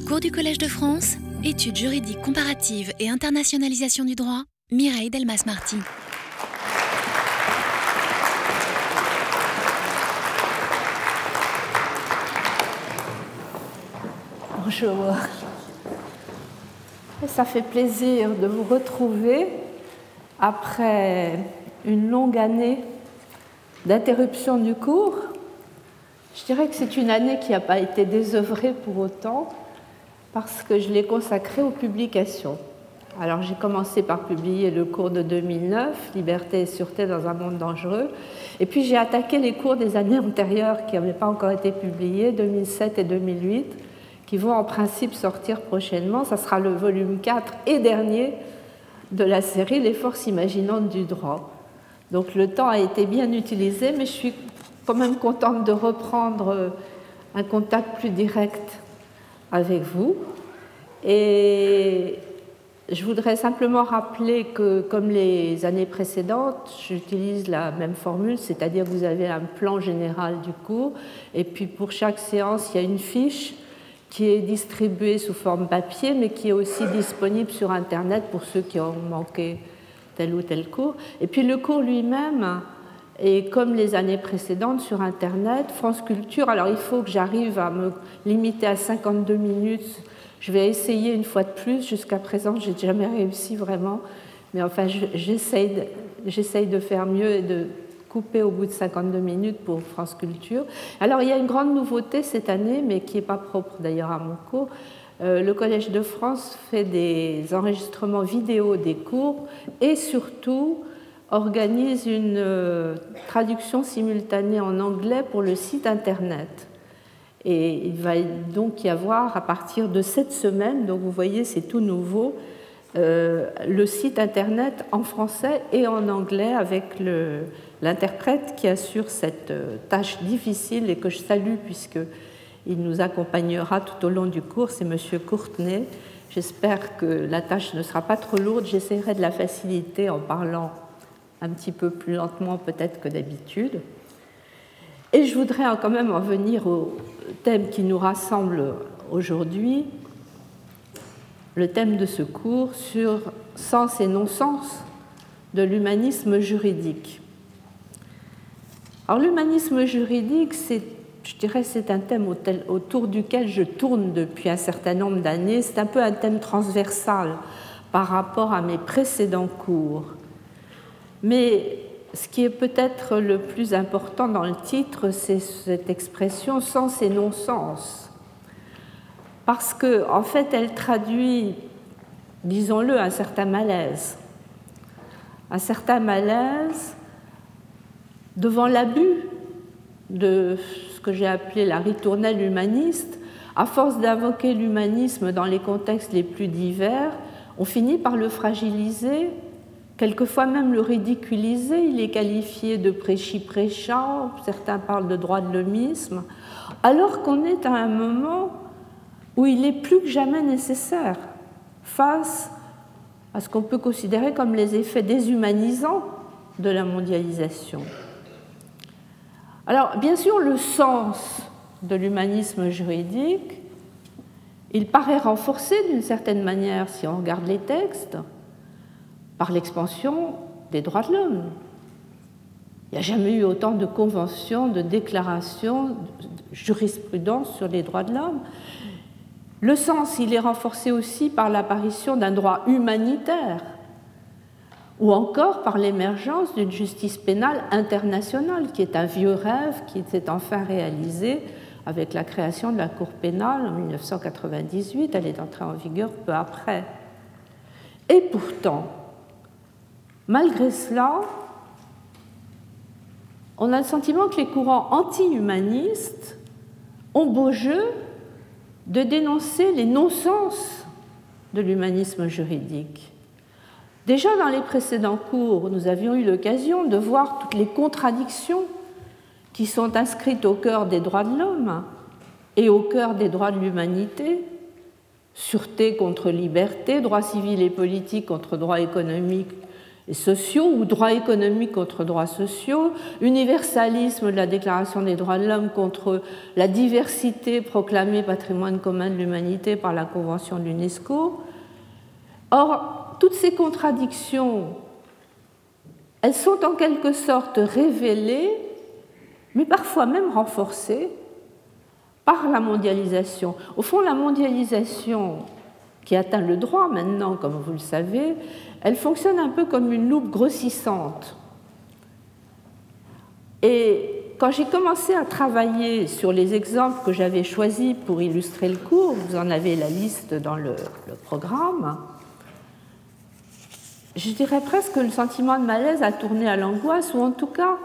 Cours du Collège de France, études juridiques comparatives et internationalisation du droit, Mireille Delmas-Marty. Bonjour. Ça fait plaisir de vous retrouver après une longue année d'interruption du cours. Je dirais que c'est une année qui n'a pas été désœuvrée pour autant parce que je l'ai consacrée aux publications. Alors j'ai commencé par publier le cours de 2009, Liberté et sûreté dans un monde dangereux, et puis j'ai attaqué les cours des années antérieures qui n'avaient pas encore été publiés, 2007 et 2008, qui vont en principe sortir prochainement. Ça sera le volume 4 et dernier de la série Les forces imaginantes du droit. Donc le temps a été bien utilisé, mais je suis quand même contente de reprendre un contact plus direct avec vous. Et je voudrais simplement rappeler que, comme les années précédentes, j'utilise la même formule, c'est-à-dire que vous avez un plan général du cours, et puis pour chaque séance, il y a une fiche qui est distribuée sous forme papier, mais qui est aussi disponible sur Internet pour ceux qui ont manqué tel ou tel cours. Et puis le cours lui-même est, comme les années précédentes, sur Internet. France Culture, alors il faut que j'arrive à me limiter à 52 minutes. Je vais essayer une fois de plus. Jusqu'à présent, je n'ai jamais réussi vraiment. Mais enfin, j'essaye de faire mieux et de coupé au bout de 52 minutes pour France Culture. Alors il y a une grande nouveauté cette année, mais qui n'est pas propre d'ailleurs à mon cours. Euh, le Collège de France fait des enregistrements vidéo des cours et surtout organise une euh, traduction simultanée en anglais pour le site internet. Et il va donc y avoir à partir de cette semaine, donc vous voyez c'est tout nouveau, euh, le site internet en français et en anglais avec L'interprète qui assure cette euh, tâche difficile et que je salue puisqu'il nous accompagnera tout au long du cours, c'est M. Courtenay. J'espère que la tâche ne sera pas trop lourde. J'essaierai de la faciliter en parlant un petit peu plus lentement peut-être que d'habitude. Et je voudrais quand même en venir au thème qui nous rassemble aujourd'hui, le thème de ce cours sur sens et non-sens de l'humanisme juridique. Alors l'humanisme juridique, c'est, je dirais, c'est un thème autour duquel je tourne depuis un certain nombre d'années. C'est un peu un thème transversal par rapport à mes précédents cours. Mais ce qui est peut-être le plus important dans le titre, c'est cette expression sens et non-sens. Parce qu'en en fait, elle traduit, disons-le, un certain malaise. Un certain malaise devant l'abus de ce que j'ai appelé la ritournelle humaniste, à force d'invoquer l'humanisme dans les contextes les plus divers, on finit par le fragiliser, quelquefois même le ridiculiser. Il est qualifié de prêchi-prêchant, certains parlent de droit de l'homisme, alors qu'on est à un moment où il est plus que jamais nécessaire face à ce qu'on peut considérer comme les effets déshumanisants de la mondialisation. Alors, bien sûr, le sens de l'humanisme juridique, il paraît renforcé d'une certaine manière, si on regarde les textes, par l'expansion des droits de l'homme. Il n'y a jamais eu autant de conventions, de déclarations, de jurisprudence sur les droits de l'homme. Le sens, il est renforcé aussi par l'apparition d'un droit humanitaire ou encore par l'émergence d'une justice pénale internationale, qui est un vieux rêve qui s'est enfin réalisé avec la création de la Cour pénale en 1998. Elle est entrée en vigueur peu après. Et pourtant, malgré cela, on a le sentiment que les courants anti-humanistes ont beau jeu de dénoncer les non-sens de l'humanisme juridique. Déjà dans les précédents cours, nous avions eu l'occasion de voir toutes les contradictions qui sont inscrites au cœur des droits de l'homme et au cœur des droits de l'humanité, sûreté contre liberté, droits civils et politiques contre droits économiques et sociaux ou droits économiques contre droits sociaux, universalisme de la Déclaration des droits de l'homme contre la diversité proclamée patrimoine commun de l'humanité par la Convention de l'UNESCO. Or, toutes ces contradictions, elles sont en quelque sorte révélées, mais parfois même renforcées par la mondialisation. Au fond, la mondialisation qui atteint le droit maintenant, comme vous le savez, elle fonctionne un peu comme une loupe grossissante. Et quand j'ai commencé à travailler sur les exemples que j'avais choisis pour illustrer le cours, vous en avez la liste dans le, programme, je dirais presque que le sentiment de malaise a tourné à l'angoisse, ou en tout cas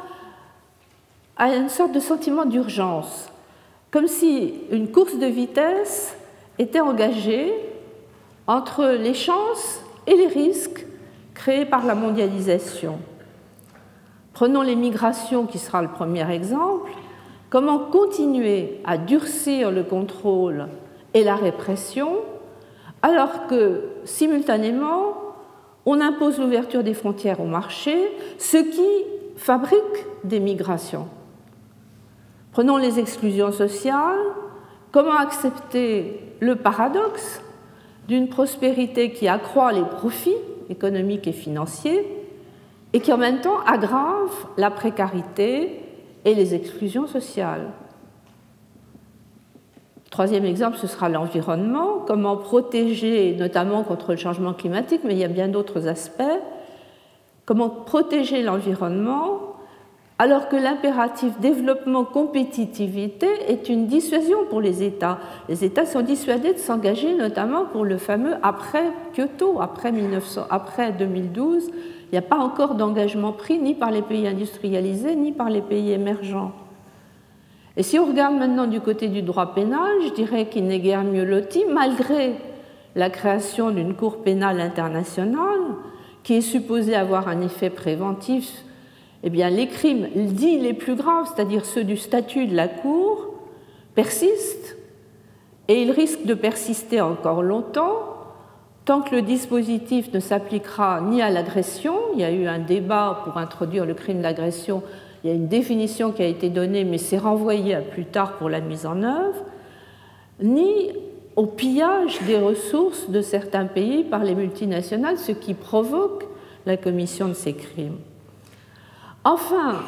à une sorte de sentiment d'urgence, comme si une course de vitesse était engagée entre les chances et les risques créés par la mondialisation. Prenons les migrations qui sera le premier exemple. Comment continuer à durcir le contrôle et la répression alors que simultanément on impose l'ouverture des frontières au marché, ce qui fabrique des migrations. Prenons les exclusions sociales. Comment accepter le paradoxe d'une prospérité qui accroît les profits économiques et financiers et qui en même temps aggrave la précarité et les exclusions sociales. Troisième exemple, ce sera l'environnement. Comment protéger, notamment contre le changement climatique, mais il y a bien d'autres aspects. Comment protéger l'environnement alors que l'impératif développement-compétitivité est une dissuasion pour les États. Les États sont dissuadés de s'engager notamment pour le fameux après Kyoto, après, 1900, après 2012. Il n'y a pas encore d'engagement pris ni par les pays industrialisés ni par les pays émergents. Et si on regarde maintenant du côté du droit pénal, je dirais qu'il n'est guère mieux loti, malgré la création d'une Cour pénale internationale qui est supposée avoir un effet préventif eh bien, les crimes dits les plus graves, c'est-à-dire ceux du statut de la Cour, persistent et ils risquent de persister encore longtemps tant que le dispositif ne s'appliquera ni à l'agression, il y a eu un débat pour introduire le crime d'agression, il y a une définition qui a été donnée, mais c'est renvoyé à plus tard pour la mise en œuvre, ni au pillage des ressources de certains pays par les multinationales, ce qui provoque la commission de ces crimes. Enfin,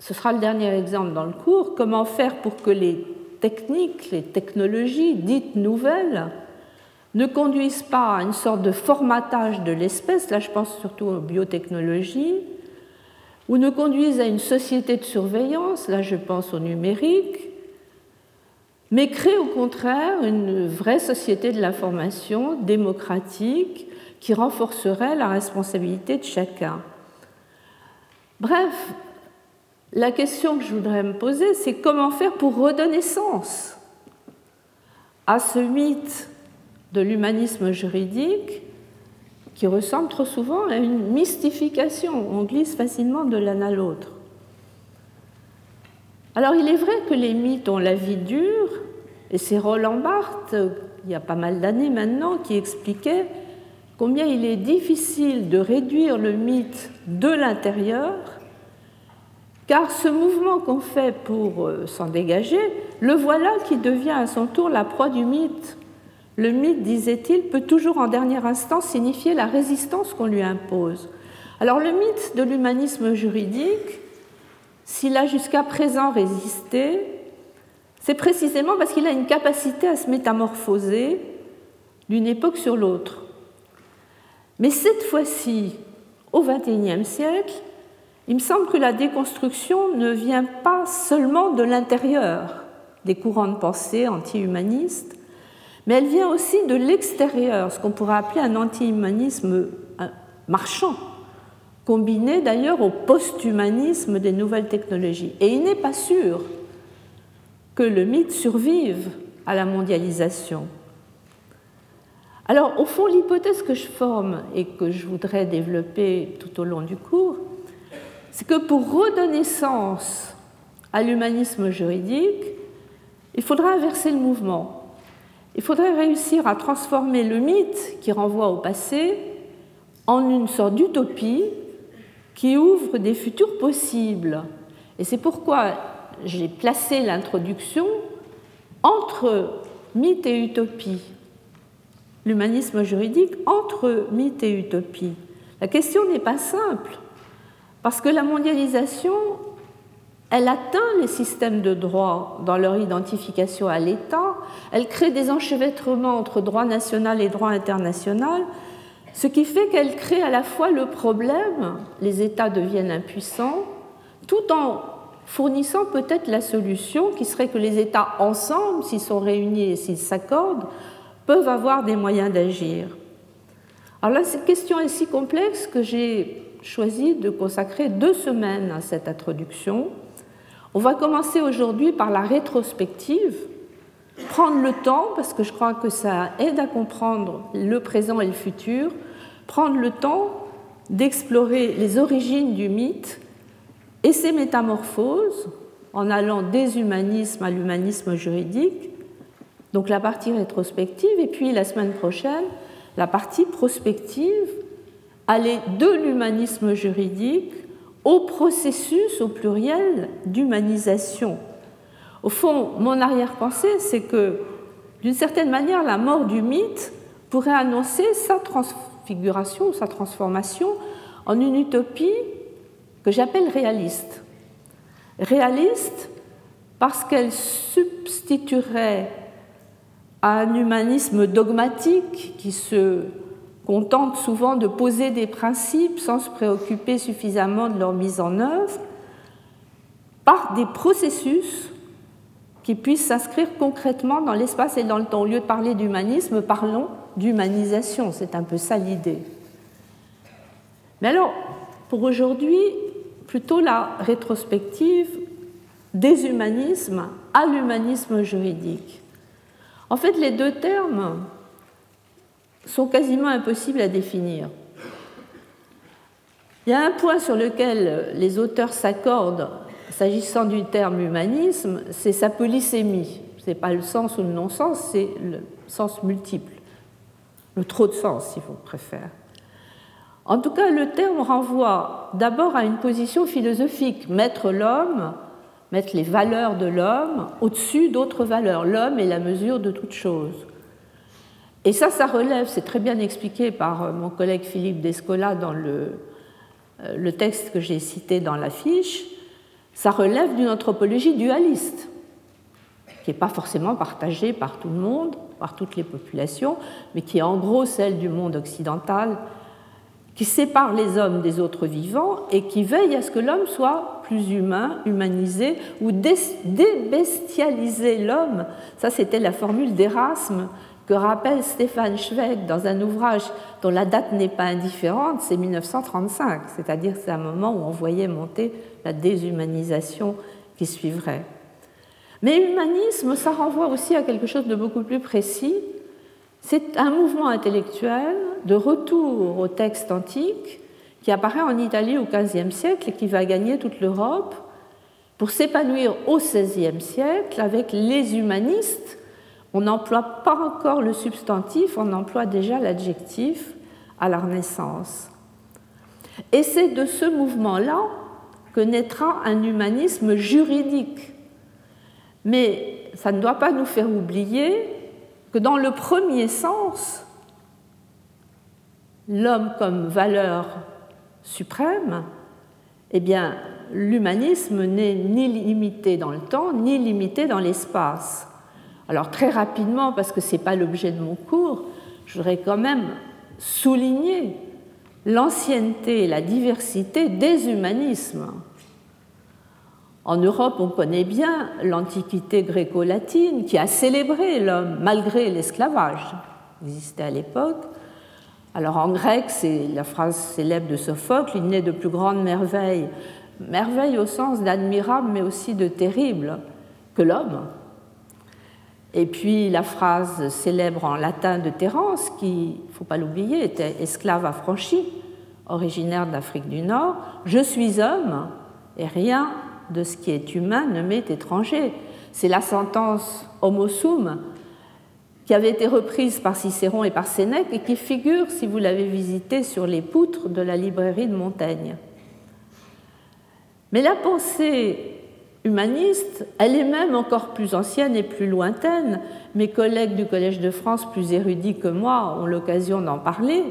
ce sera le dernier exemple dans le cours, comment faire pour que les techniques, les technologies dites nouvelles ne conduisent pas à une sorte de formatage de l'espèce, là je pense surtout aux biotechnologies, ou ne conduisent à une société de surveillance, là je pense au numérique, mais créent au contraire une vraie société de l'information démocratique qui renforcerait la responsabilité de chacun. Bref, la question que je voudrais me poser, c'est comment faire pour redonner sens à ce mythe de l'humanisme juridique qui ressemble trop souvent à une mystification. On glisse facilement de l'un à l'autre. Alors il est vrai que les mythes ont la vie dure, et c'est Roland Barthes, il y a pas mal d'années maintenant, qui expliquait combien il est difficile de réduire le mythe de l'intérieur, car ce mouvement qu'on fait pour euh, s'en dégager, le voilà qui devient à son tour la proie du mythe. Le mythe, disait-il, peut toujours en dernière instance signifier la résistance qu'on lui impose. Alors le mythe de l'humanisme juridique, s'il a jusqu'à présent résisté, c'est précisément parce qu'il a une capacité à se métamorphoser d'une époque sur l'autre. Mais cette fois-ci, au XXIe siècle, il me semble que la déconstruction ne vient pas seulement de l'intérieur des courants de pensée anti-humanistes, mais elle vient aussi de l'extérieur, ce qu'on pourrait appeler un anti-humanisme euh, marchand, combiné d'ailleurs au post-humanisme des nouvelles technologies. Et il n'est pas sûr que le mythe survive à la mondialisation. Alors, au fond, l'hypothèse que je forme et que je voudrais développer tout au long du cours, c'est que pour redonner sens à l'humanisme juridique, il faudra inverser le mouvement. Il faudrait réussir à transformer le mythe qui renvoie au passé en une sorte d'utopie qui ouvre des futurs possibles. Et c'est pourquoi j'ai placé l'introduction entre mythe et utopie, l'humanisme juridique entre mythe et utopie. La question n'est pas simple, parce que la mondialisation, elle atteint les systèmes de droit dans leur identification à l'État, elle crée des enchevêtrements entre droit national et droit international, ce qui fait qu'elle crée à la fois le problème, les États deviennent impuissants, tout en fournissant peut-être la solution qui serait que les États ensemble, s'ils sont réunis et s'ils s'accordent, peuvent avoir des moyens d'agir. Alors là, cette question est si complexe que j'ai choisi de consacrer deux semaines à cette introduction. On va commencer aujourd'hui par la rétrospective, prendre le temps, parce que je crois que ça aide à comprendre le présent et le futur, prendre le temps d'explorer les origines du mythe et ses métamorphoses en allant des humanismes à l'humanisme juridique, donc la partie rétrospective, et puis la semaine prochaine, la partie prospective, aller de l'humanisme juridique au processus au pluriel d'humanisation. Au fond, mon arrière-pensée, c'est que, d'une certaine manière, la mort du mythe pourrait annoncer sa transfiguration, sa transformation en une utopie que j'appelle réaliste. Réaliste parce qu'elle substituerait à un humanisme dogmatique qui se contente souvent de poser des principes sans se préoccuper suffisamment de leur mise en œuvre, par des processus qui puissent s'inscrire concrètement dans l'espace et dans le temps. Au lieu de parler d'humanisme, parlons d'humanisation. C'est un peu ça l'idée. Mais alors, pour aujourd'hui, plutôt la rétrospective des humanismes à l'humanisme juridique. En fait, les deux termes sont quasiment impossibles à définir. Il y a un point sur lequel les auteurs s'accordent s'agissant du terme humanisme, c'est sa polysémie. Ce n'est pas le sens ou le non-sens, c'est le sens multiple, le trop de sens, si vous préférez. En tout cas, le terme renvoie d'abord à une position philosophique, mettre l'homme, mettre les valeurs de l'homme au-dessus d'autres valeurs. L'homme est la mesure de toute chose. Et ça, ça relève, c'est très bien expliqué par euh, mon collègue Philippe Descola dans le, euh, le texte que j'ai cité dans l'affiche, ça relève d'une anthropologie dualiste, qui n'est pas forcément partagée par tout le monde, par toutes les populations, mais qui est en gros celle du monde occidental qui sépare les hommes des autres vivants et qui veille à ce que l'homme soit plus humain, humanisé ou débestialiser l'homme. Ça, c'était la formule d'Erasme que rappelle Stéphane Schweig dans un ouvrage dont la date n'est pas indifférente, c'est 1935, c'est-à-dire c'est un moment où on voyait monter la déshumanisation qui suivrait. Mais humanisme, ça renvoie aussi à quelque chose de beaucoup plus précis, c'est un mouvement intellectuel de retour au texte antique qui apparaît en Italie au XVe siècle et qui va gagner toute l'Europe pour s'épanouir au XVIe siècle avec les humanistes. On n'emploie pas encore le substantif, on emploie déjà l'adjectif à la Renaissance. Et c'est de ce mouvement-là que naîtra un humanisme juridique. Mais ça ne doit pas nous faire oublier que dans le premier sens, l'homme comme valeur suprême, eh bien, l'humanisme n'est ni limité dans le temps, ni limité dans l'espace. Alors très rapidement, parce que ce n'est pas l'objet de mon cours, je voudrais quand même souligner l'ancienneté et la diversité des humanismes. En Europe, on connaît bien l'Antiquité gréco-latine qui a célébré l'homme malgré l'esclavage qui existait à l'époque. Alors en grec, c'est la phrase célèbre de Sophocle, il n'est de plus grande merveille, merveille au sens d'admirable mais aussi de terrible, que l'homme. Et puis la phrase célèbre en latin de Terence, qui, il ne faut pas l'oublier, était esclave affranchi, originaire d'Afrique du Nord, Je suis homme et rien de ce qui est humain ne m'est étranger. C'est la sentence homo sum qui avait été reprise par Cicéron et par Sénèque et qui figure, si vous l'avez visité, sur les poutres de la librairie de Montaigne. Mais la pensée humaniste, elle est même encore plus ancienne et plus lointaine. Mes collègues du Collège de France, plus érudits que moi, ont l'occasion d'en parler.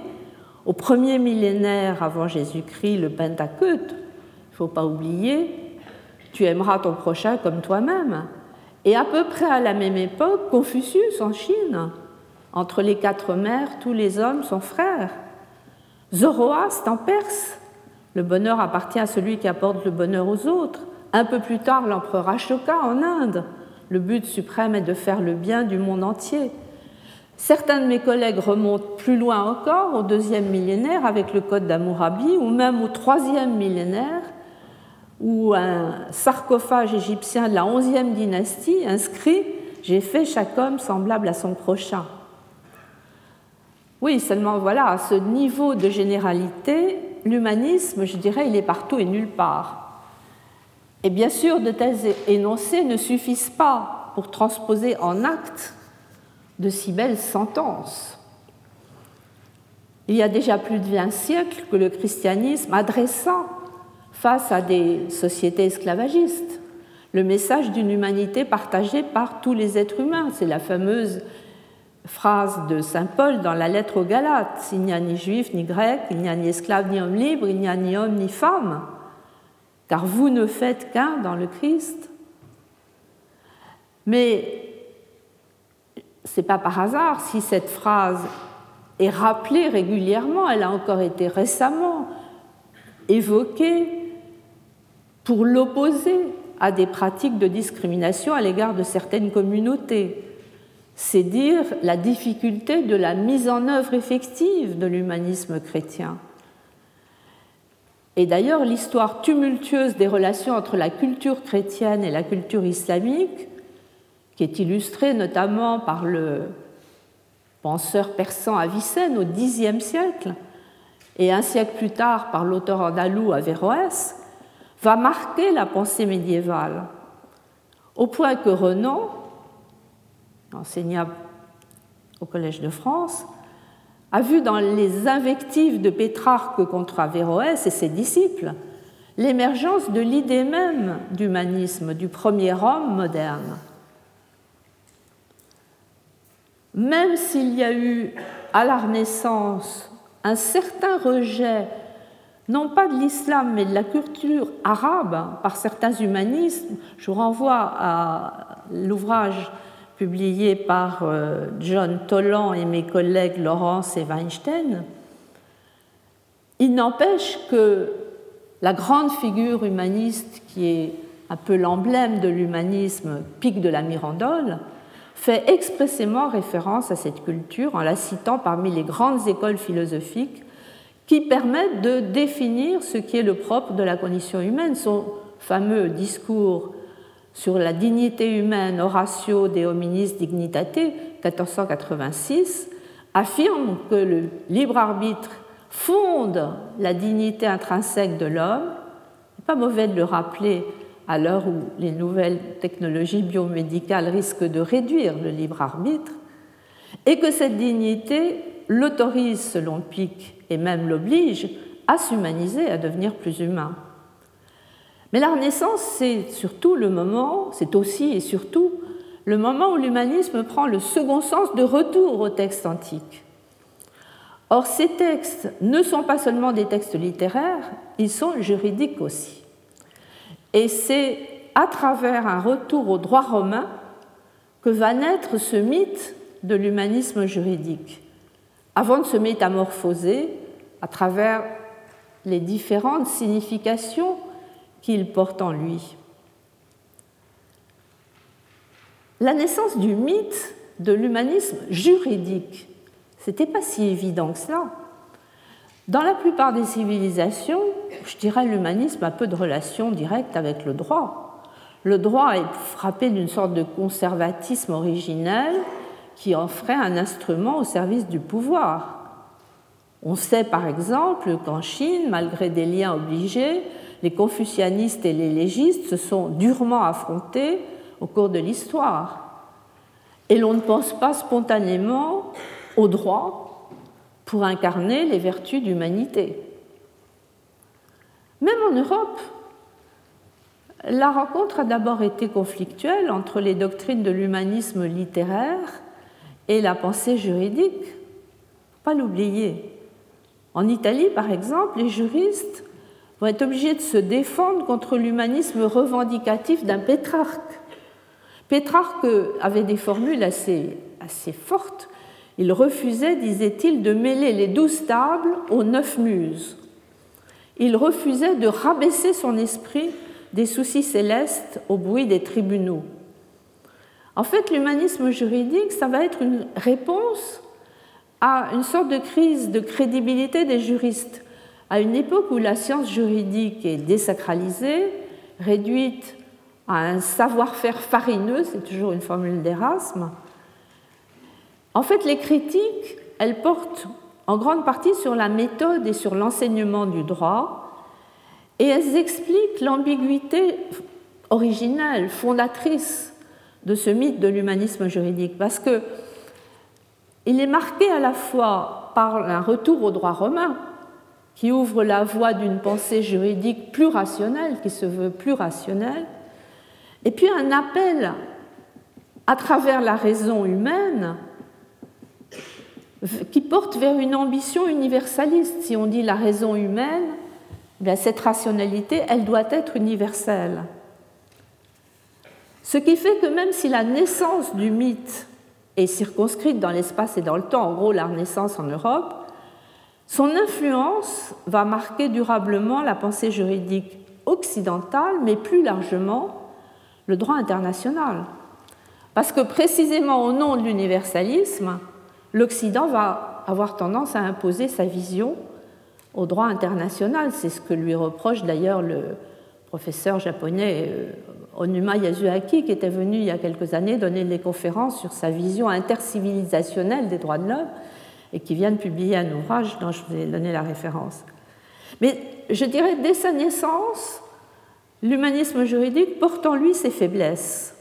Au premier millénaire avant Jésus-Christ, le Pentacute, il ne faut pas oublier, tu aimeras ton prochain comme toi-même. Et à peu près à la même époque, Confucius en Chine, entre les quatre mers, tous les hommes sont frères. Zoroastre en Perse, le bonheur appartient à celui qui apporte le bonheur aux autres. Un peu plus tard, l'empereur Ashoka en Inde. Le but suprême est de faire le bien du monde entier. Certains de mes collègues remontent plus loin encore, au deuxième millénaire, avec le code d'Amourabi, ou même au troisième millénaire, où un sarcophage égyptien de la onzième dynastie inscrit J'ai fait chaque homme semblable à son prochain. Oui, seulement voilà, à ce niveau de généralité, l'humanisme, je dirais, il est partout et nulle part. Et bien sûr, de tels énoncés ne suffisent pas pour transposer en acte de si belles sentences. Il y a déjà plus de 20 siècles que le christianisme adressant face à des sociétés esclavagistes le message d'une humanité partagée par tous les êtres humains. C'est la fameuse phrase de Saint Paul dans la lettre aux Galates. Il n'y a ni juif ni grec, il n'y a ni esclave ni homme libre, il n'y a ni homme ni femme, car vous ne faites qu'un dans le Christ. Mais ce n'est pas par hasard si cette phrase est rappelée régulièrement, elle a encore été récemment évoquée pour l'opposer à des pratiques de discrimination à l'égard de certaines communautés c'est dire la difficulté de la mise en œuvre effective de l'humanisme chrétien. Et d'ailleurs, l'histoire tumultueuse des relations entre la culture chrétienne et la culture islamique, qui est illustrée notamment par le penseur persan Avicenne au Xe siècle, et un siècle plus tard par l'auteur andalou Averroès, va marquer la pensée médiévale, au point que Renan, enseignable au Collège de France, a vu dans les invectives de Pétrarque contre Averroès et ses disciples l'émergence de l'idée même d'humanisme, du premier homme moderne. Même s'il y a eu à la Renaissance un certain rejet, non pas de l'islam, mais de la culture arabe par certains humanistes, je vous renvoie à l'ouvrage publié par euh, John Toland et mes collègues Laurence et Weinstein, il n'empêche que la grande figure humaniste qui est un peu l'emblème de l'humanisme, Pic de la Mirandole, fait expressément référence à cette culture en la citant parmi les grandes écoles philosophiques qui permettent de définir ce qui est le propre de la condition humaine. Son fameux discours sur la dignité humaine, Horatio de hominis dignitate, 1486, affirme que le libre arbitre fonde la dignité intrinsèque de l'homme. Pas mauvais de le rappeler à l'heure où les nouvelles technologies biomédicales risquent de réduire le libre arbitre, et que cette dignité l'autorise, selon Pic, et même l'oblige à s'humaniser, à devenir plus humain. Mais la Renaissance, c'est surtout le moment, c'est aussi et surtout le moment où l'humanisme prend le second sens de retour aux textes antiques. Or, ces textes ne sont pas seulement des textes littéraires, ils sont juridiques aussi. Et c'est à travers un retour au droit romain que va naître ce mythe de l'humanisme juridique, avant de se métamorphoser à travers les différentes significations qu'il porte en lui. La naissance du mythe de l'humanisme juridique, c'était pas si évident que cela. Dans la plupart des civilisations, je dirais l'humanisme a peu de relation directe avec le droit. Le droit est frappé d'une sorte de conservatisme originel qui en ferait un instrument au service du pouvoir. On sait par exemple qu'en Chine, malgré des liens obligés, les confucianistes et les légistes se sont durement affrontés au cours de l'histoire. Et l'on ne pense pas spontanément au droit pour incarner les vertus d'humanité. Même en Europe, la rencontre a d'abord été conflictuelle entre les doctrines de l'humanisme littéraire et la pensée juridique. Pas l'oublier. En Italie, par exemple, les juristes vont être obligés de se défendre contre l'humanisme revendicatif d'un Pétrarque. Pétrarque avait des formules assez, assez fortes. Il refusait, disait-il, de mêler les douze tables aux neuf muses. Il refusait de rabaisser son esprit des soucis célestes au bruit des tribunaux. En fait, l'humanisme juridique, ça va être une réponse à une sorte de crise de crédibilité des juristes, à une époque où la science juridique est désacralisée, réduite à un savoir-faire farineux, c'est toujours une formule d'Erasme. En fait, les critiques, elles portent en grande partie sur la méthode et sur l'enseignement du droit, et elles expliquent l'ambiguïté originelle, fondatrice de ce mythe de l'humanisme juridique, parce que il est marqué à la fois par un retour au droit romain, qui ouvre la voie d'une pensée juridique plus rationnelle, qui se veut plus rationnelle, et puis un appel à travers la raison humaine qui porte vers une ambition universaliste. Si on dit la raison humaine, cette rationalité, elle doit être universelle. Ce qui fait que même si la naissance du mythe est circonscrite dans l'espace et dans le temps, en gros la Renaissance en Europe, son influence va marquer durablement la pensée juridique occidentale, mais plus largement le droit international. Parce que précisément au nom de l'universalisme, l'Occident va avoir tendance à imposer sa vision au droit international. C'est ce que lui reproche d'ailleurs le professeur japonais euh, Onuma Yasuaki, qui était venu il y a quelques années donner des conférences sur sa vision intercivilisationnelle des droits de l'homme et qui vient de publier un ouvrage dont je vous ai donné la référence. Mais je dirais, dès sa naissance, l'humanisme juridique porte en lui ses faiblesses.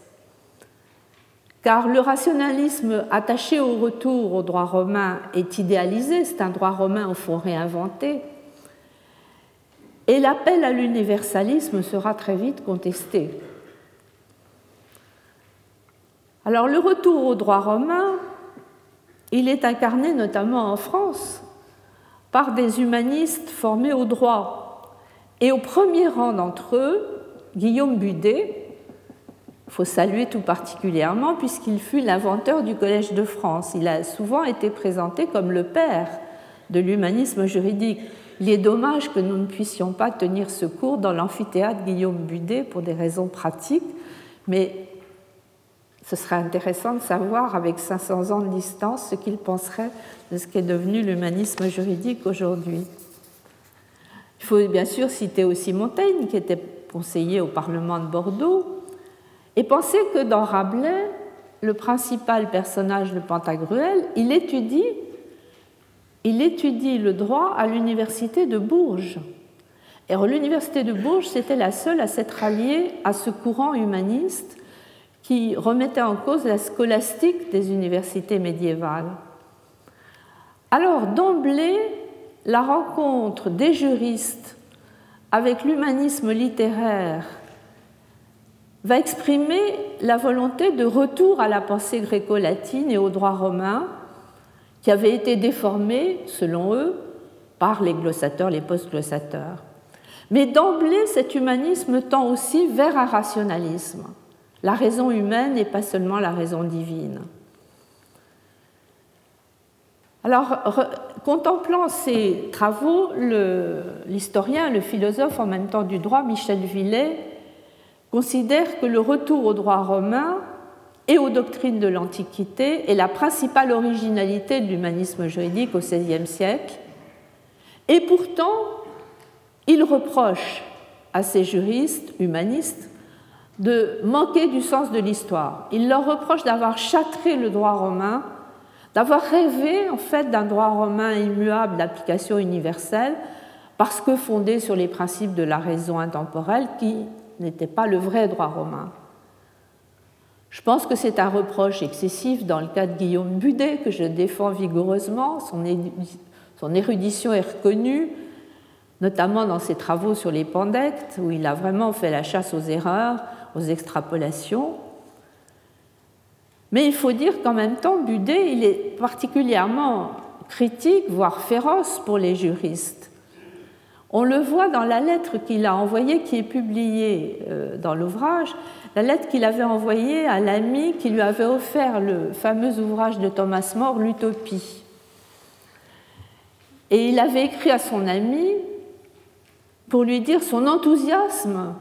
Car le rationalisme attaché au retour au droit romain est idéalisé, c'est un droit romain au fond réinventé, et l'appel à l'universalisme sera très vite contesté. Alors le retour au droit romain, il est incarné notamment en France par des humanistes formés au droit. Et au premier rang d'entre eux, Guillaume Budet, il faut saluer tout particulièrement puisqu'il fut l'inventeur du Collège de France. Il a souvent été présenté comme le père de l'humanisme juridique. Il est dommage que nous ne puissions pas tenir ce cours dans l'amphithéâtre Guillaume Budet pour des raisons pratiques, mais ce serait intéressant de savoir, avec 500 ans de distance, ce qu'il penserait de ce qu'est devenu l'humanisme juridique aujourd'hui. Il faut bien sûr citer aussi Montaigne, qui était conseiller au Parlement de Bordeaux, et pensez que dans Rabelais, le principal personnage de Pantagruel, il étudie, il étudie le droit à l'université de Bourges. Et l'université de Bourges, c'était la seule à s'être alliée à ce courant humaniste qui remettait en cause la scolastique des universités médiévales. Alors, d'emblée, la rencontre des juristes avec l'humanisme littéraire va exprimer la volonté de retour à la pensée gréco-latine et au droit romain, qui avait été déformé, selon eux, par les glossateurs, les post-glossateurs. Mais d'emblée, cet humanisme tend aussi vers un rationalisme. La raison humaine n'est pas seulement la raison divine. Alors, contemplant ces travaux, l'historien, le, philosophe en même temps du droit, Michel Villet, considère que le retour au droit romain et aux doctrines de l'Antiquité est la principale originalité de l'humanisme juridique au XVIe siècle. Et pourtant, il reproche à ces juristes humanistes de manquer du sens de l'histoire. Il leur reproche d'avoir châtré le droit romain, d'avoir rêvé en fait d'un droit romain immuable d'application universelle, parce que fondé sur les principes de la raison intemporelle qui n'était pas le vrai droit romain. Je pense que c'est un reproche excessif dans le cas de Guillaume Budet, que je défends vigoureusement. Son érudition est reconnue, notamment dans ses travaux sur les pandectes, où il a vraiment fait la chasse aux erreurs, extrapolations. Mais il faut dire qu'en même temps, Budet, il est particulièrement critique, voire féroce pour les juristes. On le voit dans la lettre qu'il a envoyée, qui est publiée euh, dans l'ouvrage, la lettre qu'il avait envoyée à l'ami qui lui avait offert le fameux ouvrage de Thomas More, L'Utopie. Et il avait écrit à son ami pour lui dire son enthousiasme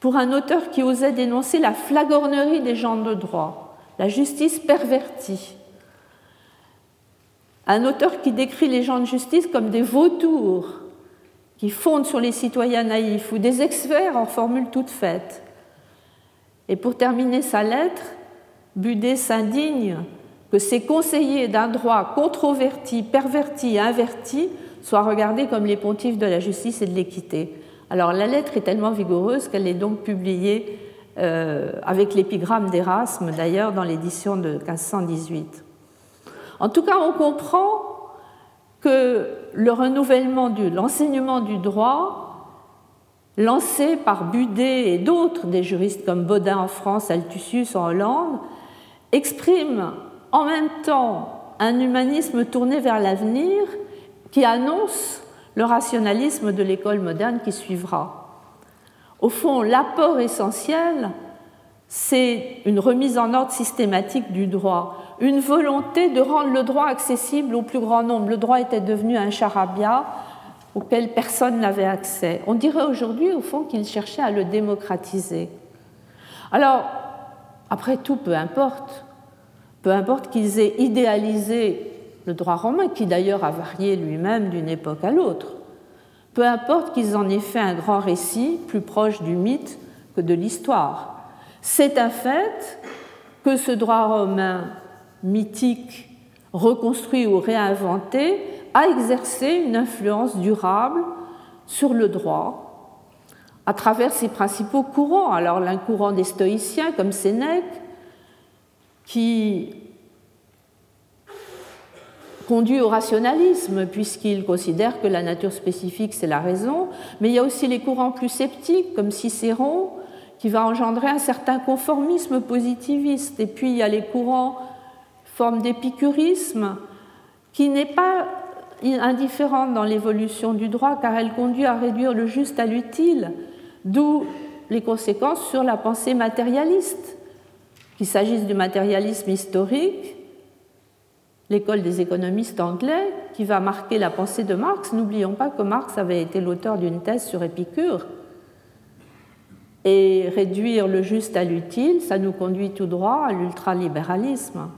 pour un auteur qui osait dénoncer la flagornerie des gens de droit, la justice pervertie. Un auteur qui décrit les gens de justice comme des vautours qui fondent sur les citoyens naïfs ou des experts en formules toutes faites. Et pour terminer sa lettre, Budet s'indigne que ces conseillers d'un droit controverti, perverti et inverti soient regardés comme les pontifes de la justice et de l'équité. Alors la lettre est tellement vigoureuse qu'elle est donc publiée euh, avec l'épigramme d'Erasme, d'ailleurs, dans l'édition de 1518. En tout cas, on comprend que le renouvellement de l'enseignement du droit, lancé par Budet et d'autres, des juristes comme Baudin en France, Altusius en Hollande, exprime en même temps un humanisme tourné vers l'avenir qui annonce le rationalisme de l'école moderne qui suivra. Au fond, l'apport essentiel, c'est une remise en ordre systématique du droit, une volonté de rendre le droit accessible au plus grand nombre. Le droit était devenu un charabia auquel personne n'avait accès. On dirait aujourd'hui, au fond, qu'il cherchait à le démocratiser. Alors, après tout, peu importe. Peu importe qu'ils aient idéalisé le droit romain, qui d'ailleurs a varié lui-même d'une époque à l'autre. Peu importe qu'ils en aient fait un grand récit plus proche du mythe que de l'histoire. C'est un fait que ce droit romain mythique, reconstruit ou réinventé, a exercé une influence durable sur le droit à travers ses principaux courants. Alors l'un courant des stoïciens comme Sénèque, qui conduit au rationalisme, puisqu'il considère que la nature spécifique, c'est la raison, mais il y a aussi les courants plus sceptiques, comme Cicéron, qui va engendrer un certain conformisme positiviste, et puis il y a les courants forme d'épicurisme, qui n'est pas indifférente dans l'évolution du droit, car elle conduit à réduire le juste à l'utile, d'où les conséquences sur la pensée matérialiste, qu'il s'agisse du matérialisme historique, l'école des économistes anglais, qui va marquer la pensée de Marx. N'oublions pas que Marx avait été l'auteur d'une thèse sur Épicure. Et réduire le juste à l'utile, ça nous conduit tout droit à l'ultralibéralisme.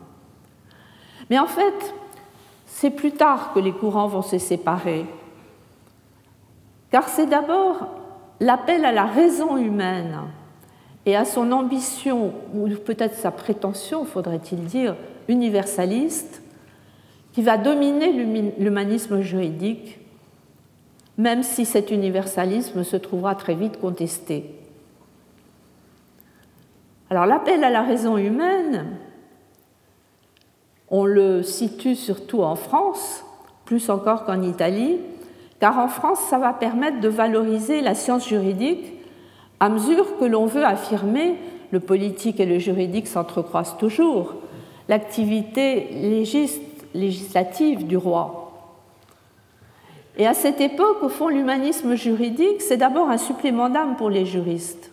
Mais en fait, c'est plus tard que les courants vont se séparer. Car c'est d'abord l'appel à la raison humaine et à son ambition, ou peut-être sa prétention, faudrait-il dire, universaliste, qui va dominer l'humanisme juridique, même si cet universalisme se trouvera très vite contesté. Alors l'appel à la raison humaine, on le situe surtout en France, plus encore qu'en Italie, car en France, ça va permettre de valoriser la science juridique à mesure que l'on veut affirmer, le politique et le juridique s'entrecroisent toujours, l'activité légiste législative du roi. Et à cette époque, au fond, l'humanisme juridique, c'est d'abord un supplément d'âme pour les juristes.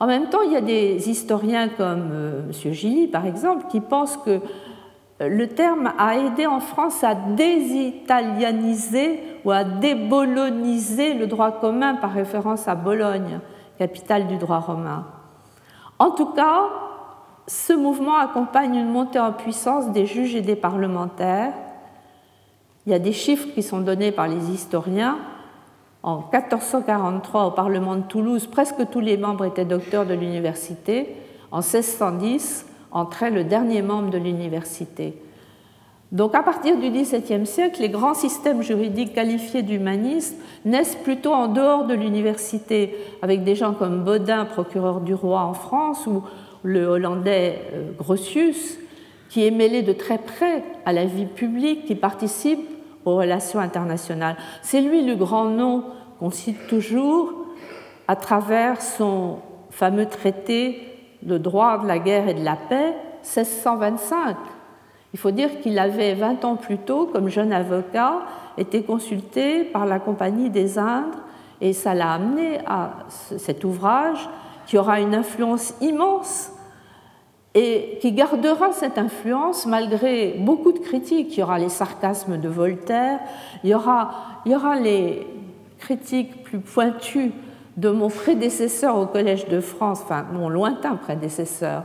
En même temps, il y a des historiens comme euh, M. Gilly, par exemple, qui pensent que euh, le terme a aidé en France à désitalianiser ou à déboloniser le droit commun par référence à Bologne, capitale du droit romain. En tout cas, ce mouvement accompagne une montée en puissance des juges et des parlementaires. Il y a des chiffres qui sont donnés par les historiens. En 1443, au Parlement de Toulouse, presque tous les membres étaient docteurs de l'université. En 1610, entrait le dernier membre de l'université. Donc à partir du XVIIe siècle, les grands systèmes juridiques qualifiés d'humanisme naissent plutôt en dehors de l'université, avec des gens comme Baudin, procureur du roi en France, ou le Hollandais euh, Grotius, qui est mêlé de très près à la vie publique, qui participe aux relations internationales. C'est lui le grand nom qu'on cite toujours à travers son fameux traité de droit de la guerre et de la paix, 1625. Il faut dire qu'il avait 20 ans plus tôt, comme jeune avocat, été consulté par la Compagnie des Indes et ça l'a amené à cet ouvrage qui aura une influence immense et qui gardera cette influence malgré beaucoup de critiques. Il y aura les sarcasmes de Voltaire, il y aura, les critiques plus pointues de mon prédécesseur au Collège de France, enfin mon lointain prédécesseur,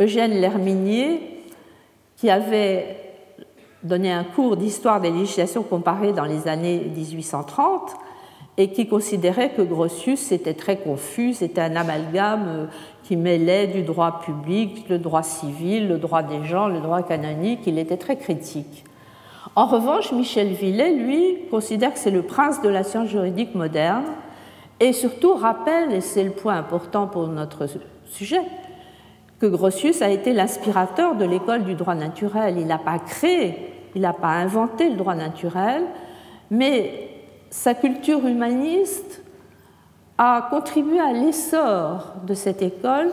Eugène Lerminier, qui avait donné un cours d'histoire des législations comparées dans les années 1830 et qui considérait que Grotius était très confus, c'était un amalgame euh, qui mêlait du droit public, le droit civil, le droit des gens, le droit canonique, il était très critique. En revanche, Michel Villet, lui, considère que c'est le prince de la science juridique moderne et surtout rappelle, et c'est le point important pour notre sujet, que Grotius a été l'inspirateur de l'école du droit naturel. Il n'a pas créé, il n'a pas inventé le droit naturel, mais sa culture humaniste a contribué à l'essor de cette école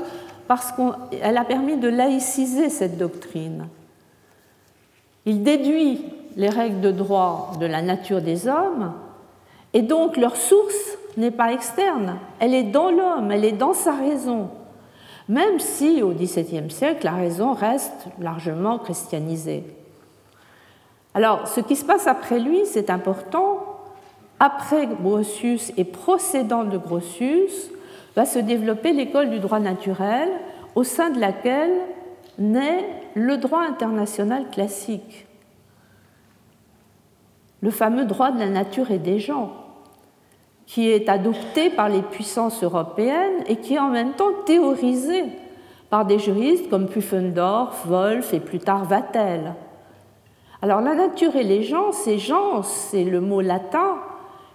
parce qu'elle a permis de laïciser cette doctrine. Il déduit les règles de droit de la nature des hommes et donc leur source n'est pas externe, elle est dans l'homme, elle est dans sa raison, même si au XVIIe siècle la raison reste largement christianisée. Alors ce qui se passe après lui, c'est important, après Grotius et procédant de Grotius, va se développer l'école du droit naturel, au sein de laquelle naît le droit international classique, le fameux droit de la nature et des gens, qui est adopté par les puissances européennes et qui est en même temps théorisé par des juristes comme Pufendorf, Wolff et plus tard Vattel. Alors la nature et les gens, c'est gens, c'est le mot latin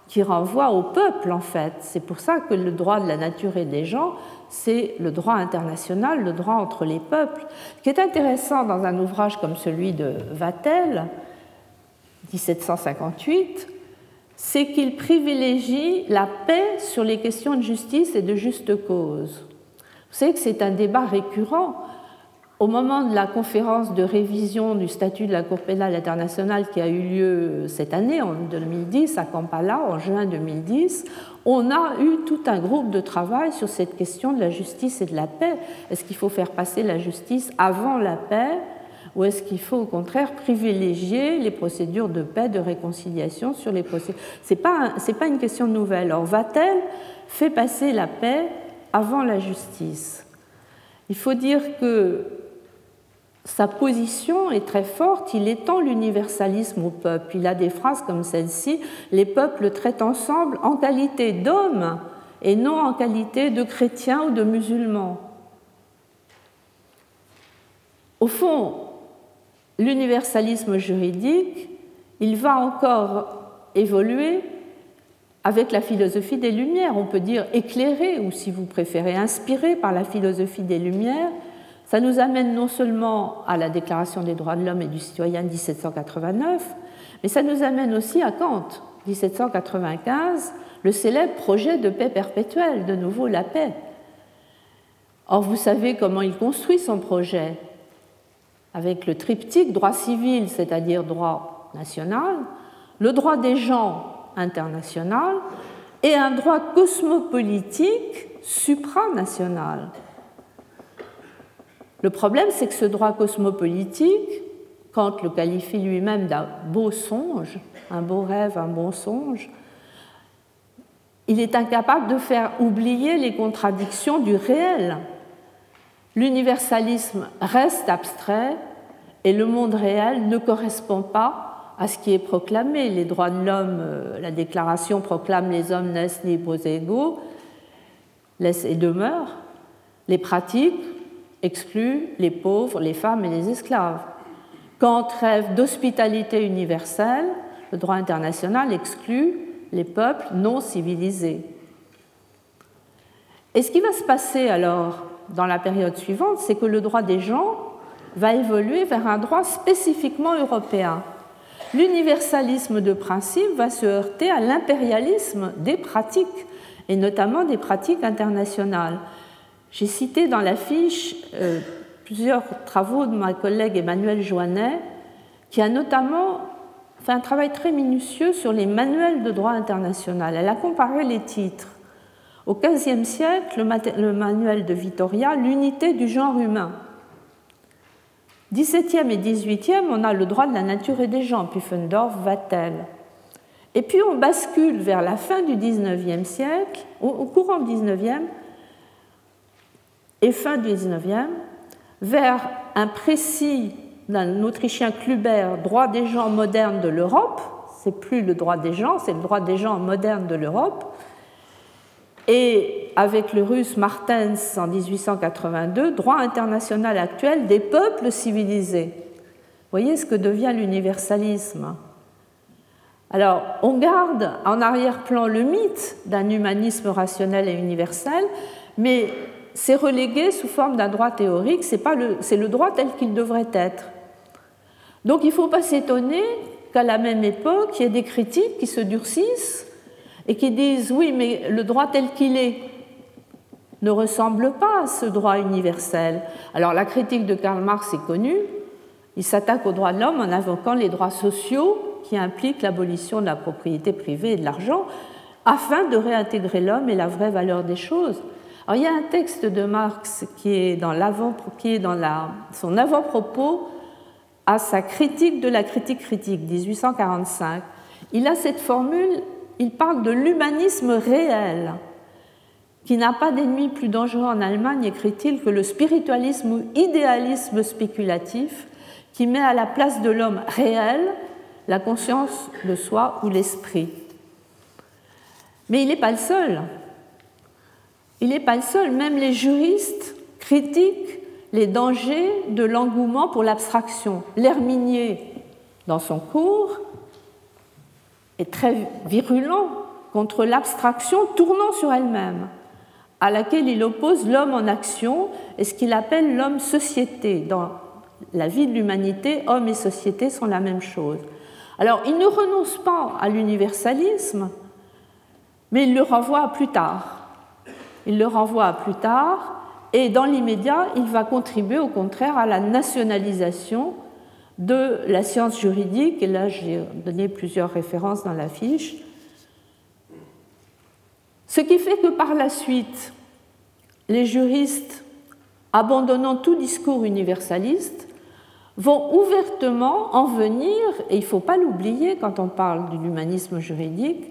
qui renvoie au peuple en fait. C'est pour ça que le droit de la nature et des gens, c'est le droit international, le droit entre les peuples. Ce qui est intéressant dans un ouvrage comme celui de Vattel, 1758, c'est qu'il privilégie la paix sur les questions de justice et de juste cause. Vous savez que c'est un débat récurrent au moment de la conférence de révision du statut de la Cour pénale internationale qui a eu lieu cette année, en 2010, à Kampala, en juin 2010, on a eu tout un groupe de travail sur cette question de la justice et de la paix. Est-ce qu'il faut faire passer la justice avant la paix ou est-ce qu'il faut au contraire privilégier les procédures de paix, de réconciliation sur les procédures Ce n'est pas, pas une question nouvelle. Or, va-t-elle fait passer la paix avant la justice? Il faut dire que sa position est très forte, il étend l'universalisme au peuple. Il a des phrases comme celle-ci, les peuples traitent ensemble en qualité d'hommes et non en qualité de chrétiens ou de musulmans. Au fond, l'universalisme juridique, il va encore évoluer avec la philosophie des Lumières, on peut dire éclairé, ou si vous préférez inspiré par la philosophie des Lumières, ça nous amène non seulement à la Déclaration des droits de l'homme et du citoyen de 1789, mais ça nous amène aussi à Kant, 1795, le célèbre projet de paix perpétuelle, de nouveau la paix. Or, vous savez comment il construit son projet avec le triptyque droit civil, c'est-à-dire droit national, le droit des gens international et un droit cosmopolitique supranational. Le problème, c'est que ce droit cosmopolitique, Kant le qualifie lui-même d'un beau songe, un beau rêve, un bon songe, il est incapable de faire oublier les contradictions du réel. L'universalisme reste abstrait et le monde réel ne correspond pas à ce qui est proclamé. Les droits de l'homme, euh, la déclaration proclame les hommes naissent libres et égaux, laisse et demeure. Les pratiques exclut les pauvres, les femmes et les esclaves. Kant rêve d'hospitalité universelle, le droit international exclut les peuples non civilisés. Et ce qui va se passer alors dans la période suivante, c'est que le droit des gens va évoluer vers un droit spécifiquement européen. L'universalisme de principe va se heurter à l'impérialisme des pratiques, et notamment des pratiques internationales. J'ai cité dans la fiche euh, plusieurs travaux de ma collègue Emmanuel Joannet, qui a notamment fait un travail très minutieux sur les manuels de droit international. Elle a comparé les titres. Au XVe siècle, le manuel de Vittoria, l'unité du genre humain. 17e et 18e, on a le droit de la nature et des gens, Pufendorf, Vattel. Et puis on bascule vers la fin du 19e siècle, au courant du 19e et fin du 19e, vers un précis d'un Autrichien Kluber, droit des gens modernes de l'Europe. C'est plus le droit des gens, c'est le droit des gens modernes de l'Europe. Et avec le russe Martens en 1882, droit international actuel des peuples civilisés. Vous voyez ce que devient l'universalisme. Alors, on garde en arrière-plan le mythe d'un humanisme rationnel et universel, mais c'est relégué sous forme d'un droit théorique, c'est le, droit tel qu'il devrait être. Donc il ne faut pas s'étonner qu'à la même époque, il y ait des critiques qui se durcissent et qui disent oui, mais le droit tel qu'il est ne ressemble pas à ce droit universel. Alors la critique de Karl Marx est connue. Il s'attaque aux droits de l'homme en invoquant les droits sociaux qui impliquent l'abolition de la propriété privée et de l'argent afin de réintégrer l'homme et la vraie valeur des choses. Alors, il y a un texte de Marx qui est dans, la, son avant-propos à sa critique de la critique critique, 1845. Il a cette formule, il parle de l'humanisme réel, qui n'a pas d'ennemi plus dangereux en Allemagne, écrit-il, que le spiritualisme ou idéalisme spéculatif qui met à la place de l'homme réel la conscience de soi ou l'esprit. Mais il n'est pas le seul. Il n'est pas le seul, même les juristes critiquent les dangers de l'engouement pour l'abstraction. L'Herminier, dans son cours, est très virulent contre l'abstraction tournant sur elle-même, à laquelle il oppose l'homme en action et ce qu'il appelle l'homme-société. Dans la vie de l'humanité, homme et société sont la même chose. Alors, il ne renonce pas à l'universalisme, mais il le renvoie plus tard. Il le renvoie à plus tard et dans l'immédiat, il va contribuer au contraire à la nationalisation de la science juridique. Et là, j'ai donné plusieurs références dans la fiche. Ce qui fait que par la suite, les juristes, abandonnant tout discours universaliste, vont ouvertement en venir, et il ne faut pas l'oublier quand on parle de l'humanisme juridique,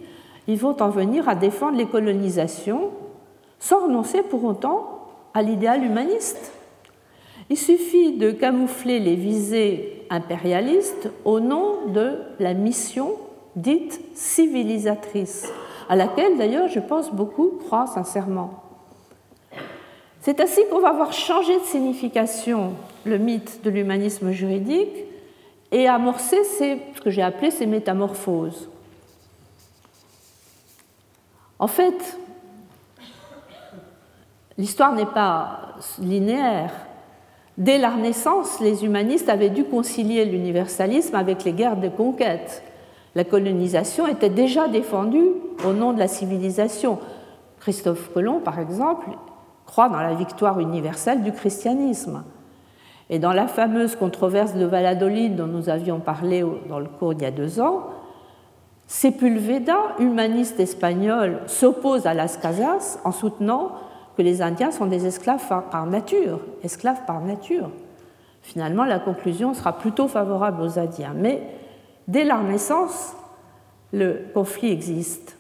ils vont en venir à défendre les colonisations sans renoncer pour autant à l'idéal humaniste. Il suffit de camoufler les visées impérialistes au nom de la mission dite civilisatrice, à laquelle d'ailleurs je pense beaucoup croient sincèrement. C'est ainsi qu'on va voir changer de signification le mythe de l'humanisme juridique et amorcer ce que j'ai appelé ces métamorphoses. En fait, L'histoire n'est pas linéaire. Dès la Renaissance, les humanistes avaient dû concilier l'universalisme avec les guerres de conquête. La colonisation était déjà défendue au nom de la civilisation. Christophe Colomb, par exemple, croit dans la victoire universelle du christianisme. Et dans la fameuse controverse de Valladolid dont nous avions parlé dans le cours il y a deux ans, Sepulveda, humaniste espagnol, s'oppose à Las Casas en soutenant que les Indiens sont des esclaves par nature, esclaves par nature. Finalement, la conclusion sera plutôt favorable aux Indiens. Mais dès la Renaissance, le conflit existe.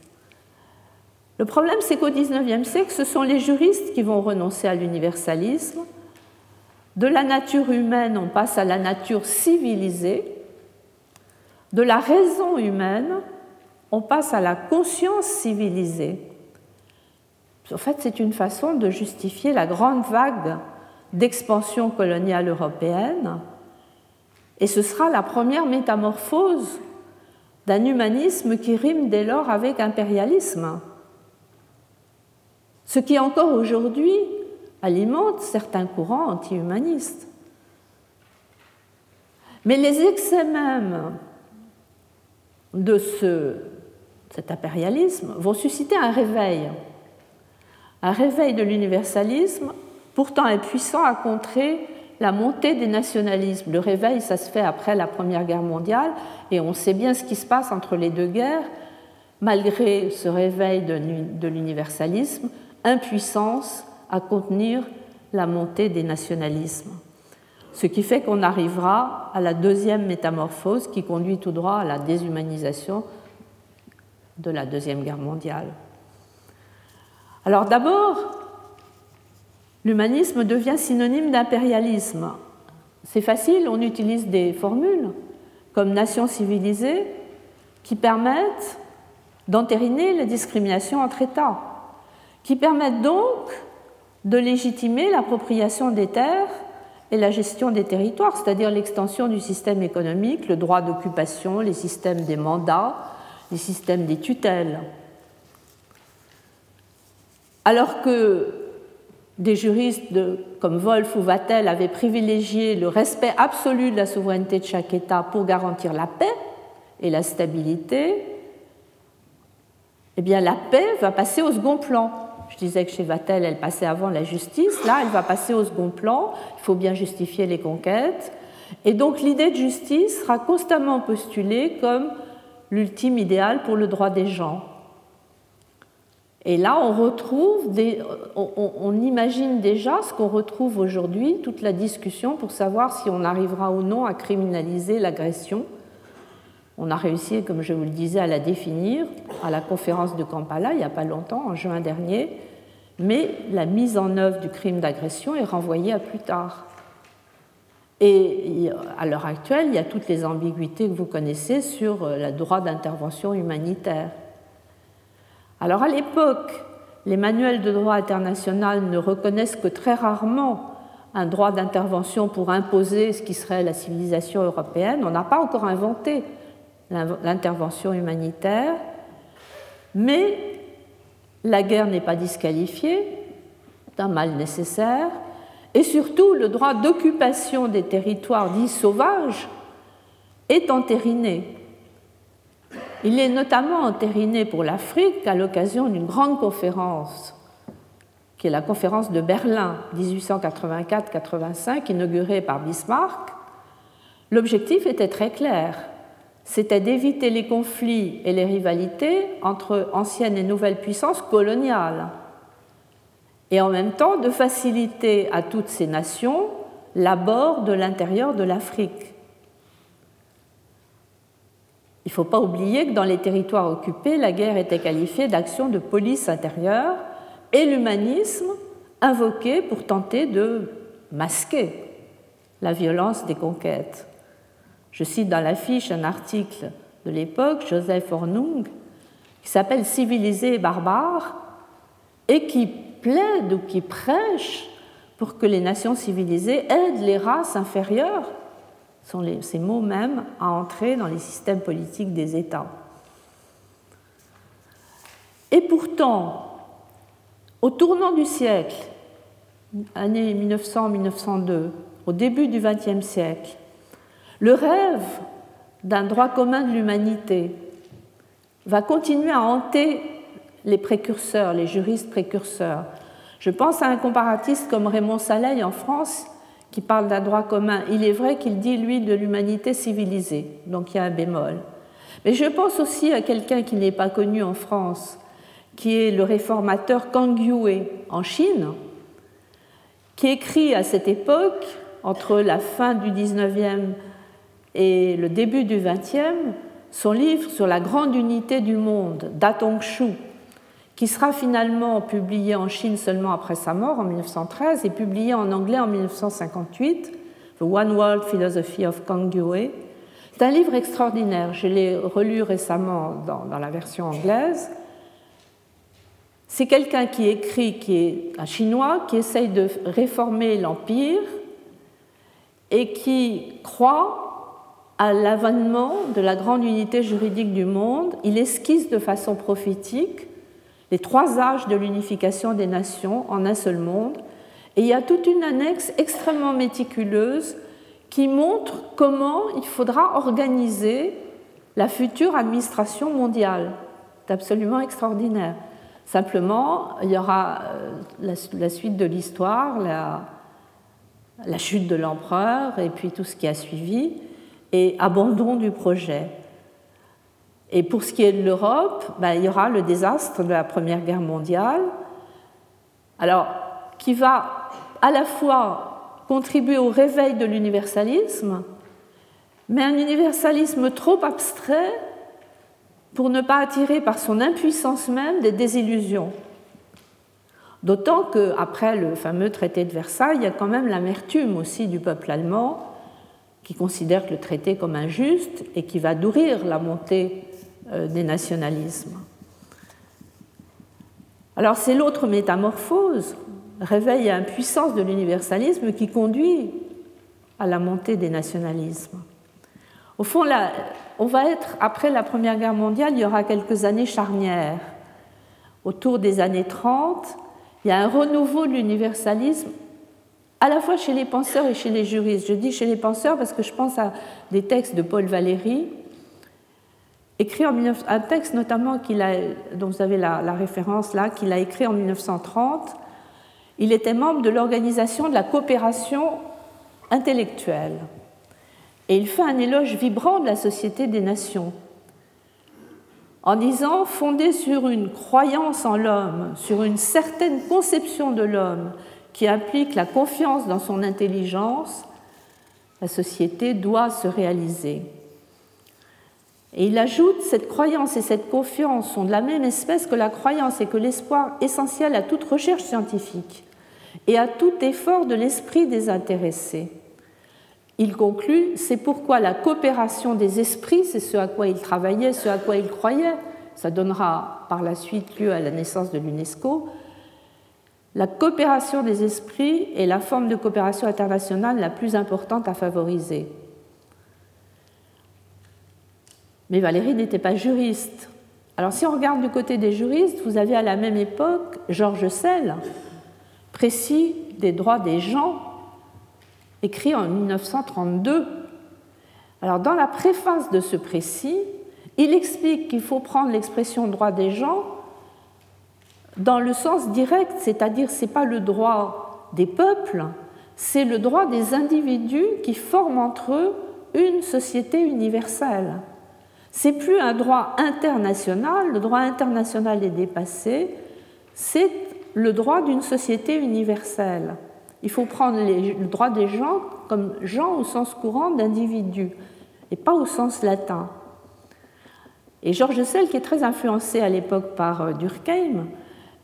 Le problème, c'est qu'au XIXe siècle, ce sont les juristes qui vont renoncer à l'universalisme. De la nature humaine, on passe à la nature civilisée. De la raison humaine, on passe à la conscience civilisée. En fait, c'est une façon de justifier la grande vague d'expansion coloniale européenne, et ce sera la première métamorphose d'un humanisme qui rime dès lors avec impérialisme. Ce qui encore aujourd'hui alimente certains courants anti-humanistes. Mais les excès même de ce, cet impérialisme vont susciter un réveil, un réveil de l'universalisme, pourtant impuissant à contrer la montée des nationalismes. Le réveil, ça se fait après la Première Guerre mondiale, et on sait bien ce qui se passe entre les deux guerres. Malgré ce réveil de l'universalisme, impuissance à contenir la montée des nationalismes. Ce qui fait qu'on arrivera à la deuxième métamorphose qui conduit tout droit à la déshumanisation de la Deuxième Guerre mondiale. Alors d'abord, l'humanisme devient synonyme d'impérialisme. C'est facile, on utilise des formules comme nation civilisée qui permettent d'entériner la discrimination entre États, qui permettent donc de légitimer l'appropriation des terres et la gestion des territoires, c'est-à-dire l'extension du système économique, le droit d'occupation, les systèmes des mandats, les systèmes des tutelles. Alors que des juristes comme Wolf ou Vattel avaient privilégié le respect absolu de la souveraineté de chaque État pour garantir la paix et la stabilité, eh bien la paix va passer au second plan. Je disais que chez Vattel, elle passait avant la justice. Là, elle va passer au second plan. Il faut bien justifier les conquêtes. Et donc l'idée de justice sera constamment postulée comme l'ultime idéal pour le droit des gens. Et là, on retrouve, on, imagine déjà ce qu'on retrouve aujourd'hui, toute la discussion pour savoir si on arrivera ou non à criminaliser l'agression. On a réussi, comme je vous le disais, à la définir à la conférence de Kampala il n'y a pas longtemps, en juin dernier, mais la mise en œuvre du crime d'agression est renvoyée à plus tard. Et à l'heure actuelle, il y a toutes les ambiguïtés que vous connaissez sur euh, le droit d'intervention humanitaire. Alors à l'époque, les manuels de droit international ne reconnaissent que très rarement un droit d'intervention pour imposer ce qui serait la civilisation européenne. On n'a pas encore inventé l'intervention humanitaire, mais la guerre n'est pas disqualifiée d'un mal nécessaire, et surtout le droit d'occupation des territoires dits sauvages est entériné. Il est notamment entériné pour l'Afrique à l'occasion d'une grande conférence, qui est la conférence de Berlin 1884-85, inaugurée par Bismarck. L'objectif était très clair, c'était d'éviter les conflits et les rivalités entre anciennes et nouvelles puissances coloniales, et en même temps de faciliter à toutes ces nations l'abord de l'intérieur de l'Afrique. Il ne faut pas oublier que dans les territoires occupés, la guerre était qualifiée d'action de police intérieure et l'humanisme invoqué pour tenter de masquer la violence des conquêtes. Je cite dans l'affiche un article de l'époque, Joseph Hornung, qui s'appelle Civilisé et barbare, et qui plaide ou qui prêche pour que les nations civilisées aident les races inférieures sont ces mots mêmes à entrer dans les systèmes politiques des États. Et pourtant, au tournant du siècle, année 1900-1902, au début du XXe siècle, le rêve d'un droit commun de l'humanité va continuer à hanter les précurseurs, les juristes précurseurs. Je pense à un comparatiste comme Raymond Saleil en France qui parle d'un droit commun, il est vrai qu'il dit, lui, de l'humanité civilisée, donc il y a un bémol. Mais je pense aussi à quelqu'un qui n'est pas connu en France, qui est le réformateur Kang Yue en Chine, qui écrit à cette époque, entre la fin du 19e et le début du 20e, son livre sur la grande unité du monde, Shu, qui sera finalement publié en Chine seulement après sa mort en 1913 et publié en anglais en 1958, The One World Philosophy of Kang Yue. C'est un livre extraordinaire, je l'ai relu récemment dans, dans, la version anglaise. C'est quelqu'un qui écrit, qui est un chinois, qui essaye de réformer l'Empire et qui croit à l'avènement de la grande unité juridique du monde. Il esquisse de façon prophétique les trois âges de l'unification des nations en un seul monde, Et il y a toute une annexe extrêmement méticuleuse qui montre comment il faudra organiser la future administration mondiale. C'est absolument extraordinaire. Simplement, il y aura euh, la, suite de l'histoire, la, la, chute de l'empereur et puis tout ce qui a suivi, et abandon du projet. Et pour ce qui est de l'Europe, ben, il y aura le désastre de la Première Guerre mondiale, qui va à la fois contribuer au réveil de l'universalisme, mais un universalisme trop abstrait pour ne pas attirer par son impuissance même des désillusions. D'autant qu'après le fameux traité de Versailles, il y a quand même l'amertume aussi du peuple allemand qui considère le traité comme injuste et qui va nourrir la montée des nationalismes. Alors c'est l'autre métamorphose, réveil et impuissance de l'universalisme qui conduit à la montée des nationalismes. Au fond, là, on va être, après la Première Guerre mondiale, il y aura quelques années charnières. Autour des années 30, il y a un renouveau de l'universalisme, à la fois chez les penseurs et chez les juristes. Je dis chez les penseurs parce que je pense à des textes de Paul Valéry, écrit un texte notamment dont vous avez la, la référence là, qu'il a écrit en 1930. Il était membre de l'organisation de la coopération intellectuelle. Et il fait un éloge vibrant de la Société des Nations, en disant, fondée sur une croyance en l'homme, sur une certaine conception de l'homme qui implique la confiance dans son intelligence, la société doit se réaliser. Et il ajoute, cette croyance et cette confiance sont de la même espèce que la croyance et que l'espoir essentiel à toute recherche scientifique et à tout effort de l'esprit désintéressé. Il conclut, c'est pourquoi la coopération des esprits, c'est ce à quoi il travaillait, ce à quoi il croyait, ça donnera par la suite lieu à la naissance de l'UNESCO, la coopération des esprits est la forme de coopération internationale la plus importante à favoriser. Mais Valérie n'était pas juriste. Alors si on regarde du côté des juristes, vous avez à la même époque Georges Sell, précis des droits des gens, écrit en 1932. Alors dans la préface de ce précis, il explique qu'il faut prendre l'expression droit des gens dans le sens direct, c'est-à-dire ce n'est pas le droit des peuples, c'est le droit des individus qui forment entre eux une société universelle. C'est plus un droit international, le droit international est dépassé, c'est le droit d'une société universelle. Il faut prendre le droit des gens comme gens au sens courant d'individus et pas au sens latin. Et Georges Sell, qui est très influencé à l'époque par euh, Durkheim,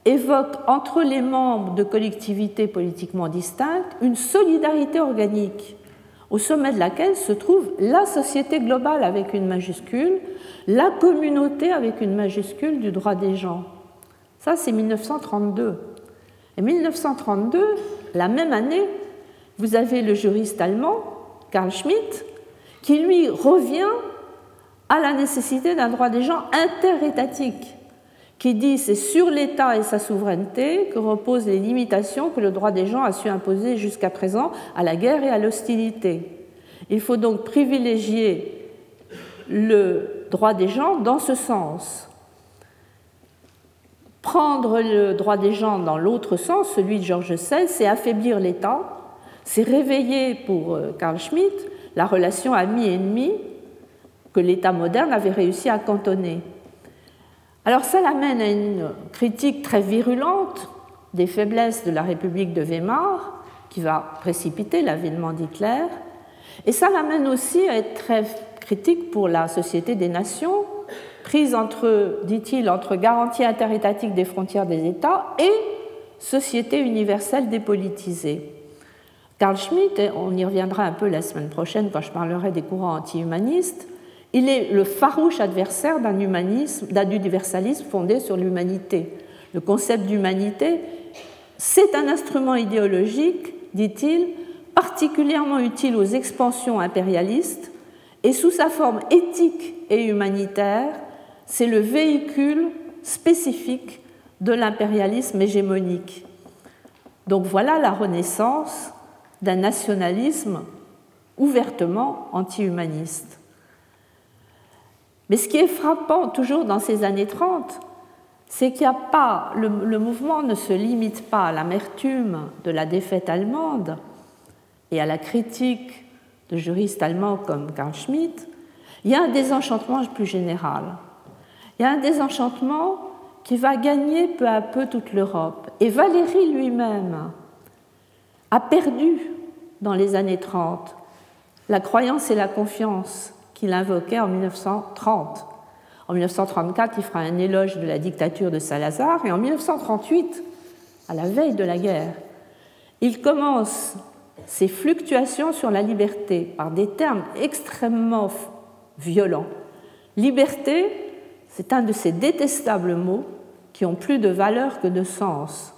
évoque entre les membres de collectivités politiquement distinctes une solidarité organique, au sommet de laquelle se trouve la société globale avec une majuscule, la communauté avec une majuscule du droit des gens. Ça, c'est 1932. Et 1932, la même année, vous avez le juriste allemand, Karl Schmitt, qui lui revient à la nécessité d'un droit des gens interétatique, qui dit c'est sur l'État et sa souveraineté que reposent les limitations que le droit des gens a su imposer jusqu'à présent à la guerre et à l'hostilité. Il faut donc privilégier le droit des gens dans ce sens. Prendre le droit des gens dans l'autre sens, celui de Georges XVI, c'est affaiblir l'État, c'est réveiller pour euh, Carl Schmitt la relation ami-ennemi que l'État moderne avait réussi à cantonner. Alors ça l'amène à une critique très virulente des faiblesses de la République de Weimar, qui va précipiter l'avènement d'Hitler, et ça l'amène aussi à être très critique pour la Société des Nations, prise entre, dit-il, entre garantie interétatique des frontières des États et société universelle dépolitisée. Carl Schmitt, on y reviendra un peu la semaine prochaine quand je parlerai des courants anti-humanistes, il est le farouche adversaire d'un humanisme, d'un universalisme fondé sur l'humanité. Le concept d'humanité, c'est un instrument idéologique, dit-il, particulièrement utile aux expansions impérialistes, et sous sa forme éthique et humanitaire, c'est le véhicule spécifique de l'impérialisme hégémonique. Donc voilà la renaissance d'un nationalisme ouvertement anti-humaniste. Mais ce qui est frappant toujours dans ces années 30, c'est qu'il n'y a pas, le, mouvement ne se limite pas à l'amertume de la défaite allemande et à la critique de juristes allemands comme Karl Schmitt, il y a un désenchantement plus général. Il y a un désenchantement qui va gagner peu à peu toute l'Europe. Et Valéry lui-même a perdu dans les années 30 la croyance et la confiance qu'il invoquait en 1930 en 1934, il fera un éloge de la dictature de Salazar et en 1938, à la veille de la guerre, il commence ses fluctuations sur la liberté par des termes extrêmement violents. Liberté, c'est un de ces détestables mots qui ont plus de valeur que de sens.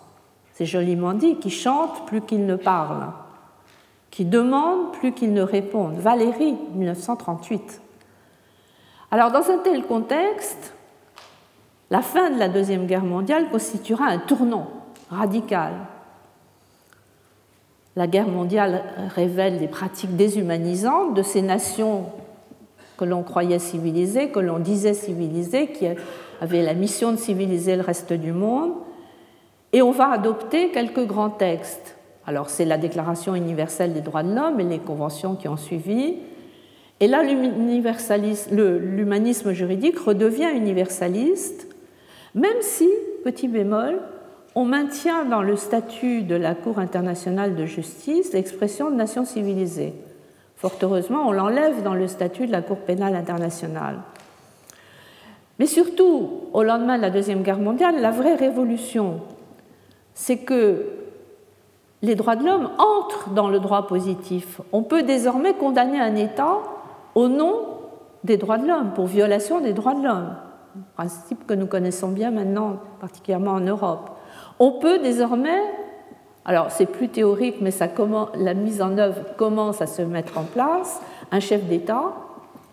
C'est joliment dit, qui chante plus qu'il ne parle, qui demande plus qu'il ne réponde. Valérie, 1938. Alors dans un tel contexte, la fin de la Deuxième Guerre mondiale constituera un tournant radical. La guerre mondiale révèle des pratiques déshumanisantes de ces nations que l'on croyait civilisées, que l'on disait civilisées, qui avaient la mission de civiliser le reste du monde. Et on va adopter quelques grands textes. Alors c'est la Déclaration universelle des droits de l'homme et les conventions qui ont suivi, et là, l'humanisme juridique redevient universaliste, même si, petit bémol, on maintient dans le statut de la Cour internationale de justice l'expression de nation civilisée. Fort heureusement, on l'enlève dans le statut de la Cour pénale internationale. Mais surtout, au lendemain de la Deuxième Guerre mondiale, la vraie révolution, c'est que les droits de l'homme entrent dans le droit positif. On peut désormais condamner un État au nom des droits de l'homme, pour violation des droits de l'homme, principe que nous connaissons bien maintenant, particulièrement en Europe. On peut désormais, alors c'est plus théorique, mais la mise en œuvre commence à se mettre en place, un chef d'État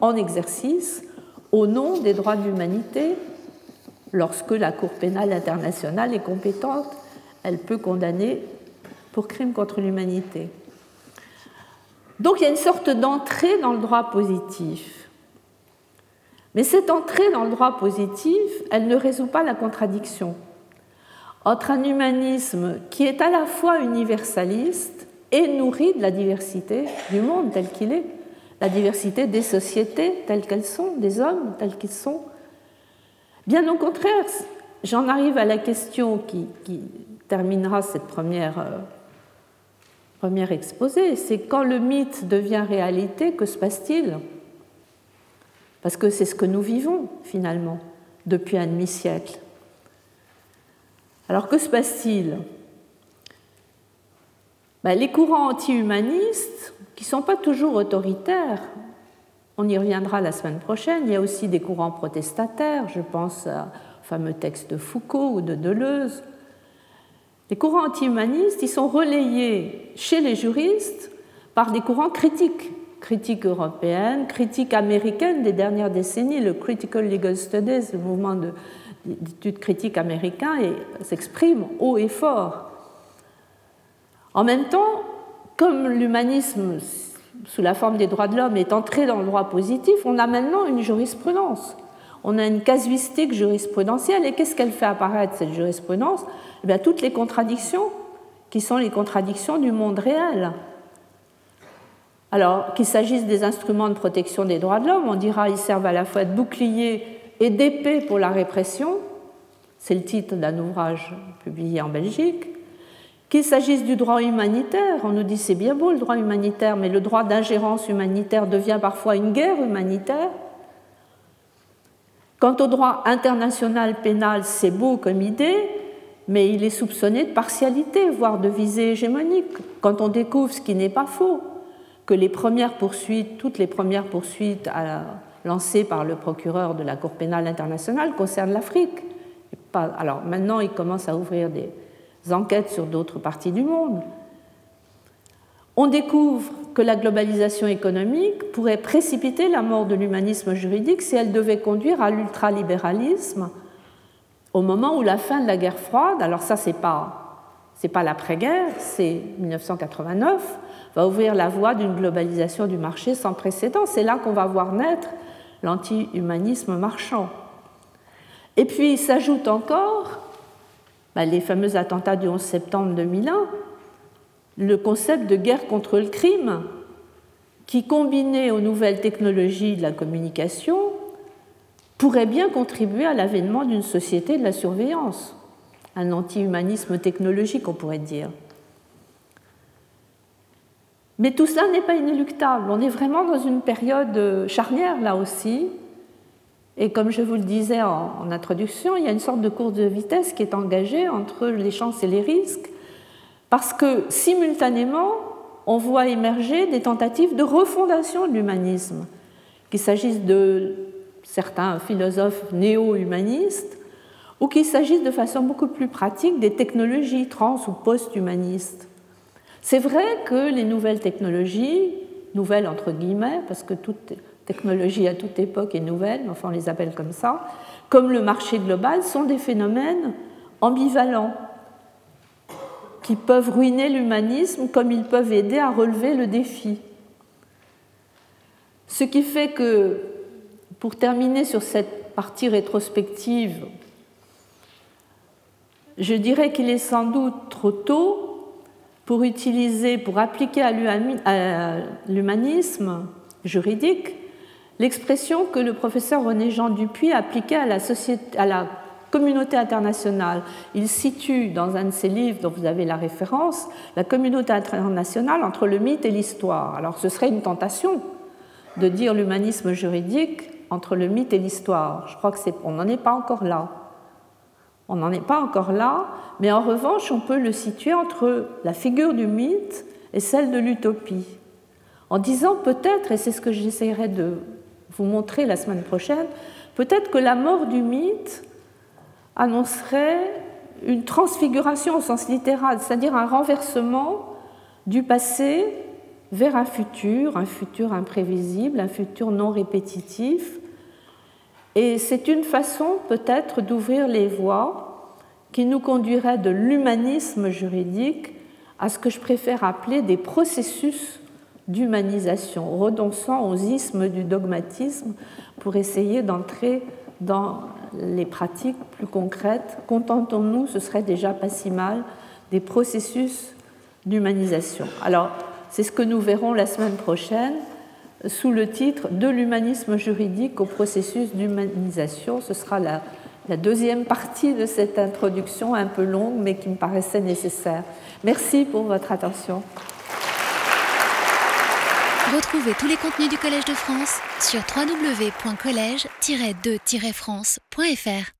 en exercice au nom des droits de l'humanité, lorsque la Cour pénale internationale est compétente, elle peut condamner pour crime contre l'humanité. Donc il y a une sorte d'entrée dans le droit positif. Mais cette entrée dans le droit positif, elle ne résout pas la contradiction entre un humanisme qui est à la fois universaliste et nourri de la diversité du monde tel qu'il est, la diversité des sociétés telles qu'elles sont, des hommes tels qu'ils sont. Bien au contraire, j'en arrive à la question qui, qui terminera cette première euh, Premier exposé, c'est quand le mythe devient réalité, que se passe-t-il? Parce que c'est ce que nous vivons finalement depuis un demi-siècle. Alors que se passe-t-il? Ben, Les courants anti-humanistes, qui ne sont pas toujours autoritaires, on y reviendra la semaine prochaine, il y a aussi des courants protestataires, je pense au fameux texte de Foucault ou de Deleuze, les courants anti-humanistes, ils sont relayés chez les juristes par des courants critiques, critiques européennes, critiques américaines des dernières décennies. Le Critical Legal Studies, le mouvement d'études critiques américain, s'exprime haut et fort. En même temps, comme l'humanisme, sous la forme des droits de l'homme, est entré dans le droit positif, on a maintenant une jurisprudence. On a une casuistique jurisprudentielle. Et qu'est-ce qu'elle fait apparaître, cette jurisprudence? Eh toutes les contradictions qui sont les contradictions du monde réel. Alors, qu'il s'agisse des instruments de protection des droits de l'homme, on dira qu'ils servent à la fois de bouclier et d'épée pour la répression, c'est le titre d'un ouvrage publié en Belgique. Qu'il s'agisse du droit humanitaire, on nous dit c'est bien beau le droit humanitaire, mais le droit d'ingérence humanitaire devient parfois une guerre humanitaire. Quant au droit international pénal, c'est beau comme idée, mais il est soupçonné de partialité, voire de visée hégémonique, quand on découvre ce qui n'est pas faux, que les premières poursuites, toutes les premières poursuites lancées par le procureur de la Cour pénale internationale concernent l'Afrique. Alors maintenant, il commence à ouvrir des enquêtes sur d'autres parties du monde. On découvre que la globalisation économique pourrait précipiter la mort de l'humanisme juridique si elle devait conduire à l'ultralibéralisme au moment où la fin de la guerre froide, alors ça c'est pas c'est pas l'après-guerre, c'est 1989, va ouvrir la voie d'une globalisation du marché sans précédent. C'est là qu'on va voir naître l'anti-humanisme marchand. Et puis s'ajoute encore bah, les fameux attentats du 11 septembre 2001, le concept de guerre contre le crime, qui, combiné aux nouvelles technologies de la communication, pourrait bien contribuer à l'avènement d'une société de la surveillance, un anti-humanisme technologique, on pourrait dire. Mais tout cela n'est pas inéluctable. On est vraiment dans une période charnière là aussi. Et comme je vous le disais en, introduction, il y a une sorte de course de vitesse qui est engagée entre les chances et les risques, parce que simultanément, on voit émerger des tentatives de refondation de l'humanisme, qu'il s'agisse de certains philosophes néo-humanistes ou qu'il s'agisse de façon beaucoup plus pratique des technologies trans ou post-humanistes. C'est vrai que les nouvelles technologies, nouvelles entre guillemets, parce que toute technologie à toute époque est nouvelle, enfin on les appelle comme ça, comme le marché global, sont des phénomènes ambivalents qui peuvent ruiner l'humanisme comme ils peuvent aider à relever le défi. Ce qui fait que, pour terminer sur cette partie rétrospective, je dirais qu'il est sans doute trop tôt pour utiliser, pour appliquer à l'humanisme juridique l'expression que le professeur René Jean Dupuis appliquait à la, à la communauté internationale. Il situe dans un de ses livres dont vous avez la référence la communauté internationale entre le mythe et l'histoire. Alors ce serait une tentation de dire l'humanisme juridique entre le mythe et l'histoire. Je crois que n'en est pas encore là. On n'en est pas encore là, mais en revanche, on peut le situer entre la figure du mythe et celle de l'utopie. En disant peut-être, et c'est ce que j'essaierai de vous montrer la semaine prochaine, peut-être que la mort du mythe annoncerait une transfiguration au sens littéral, c'est-à-dire un renversement du passé vers un futur, un futur imprévisible, un futur non répétitif, et c'est une façon peut-être d'ouvrir les voies qui nous conduirait de l'humanisme juridique à ce que je préfère appeler des processus d'humanisation, redonçant aux ismes du dogmatisme pour essayer d'entrer dans les pratiques plus concrètes. Contentons-nous, ce serait déjà pas si mal, des processus d'humanisation. Alors, c'est ce que nous verrons la semaine prochaine sous le titre De l'humanisme juridique au processus d'humanisation. Ce sera la, deuxième partie de cette introduction un peu longue mais qui me paraissait nécessaire. Merci pour votre attention. Retrouvez tous les contenus du Collège de France sur www.colège-2-france.fr.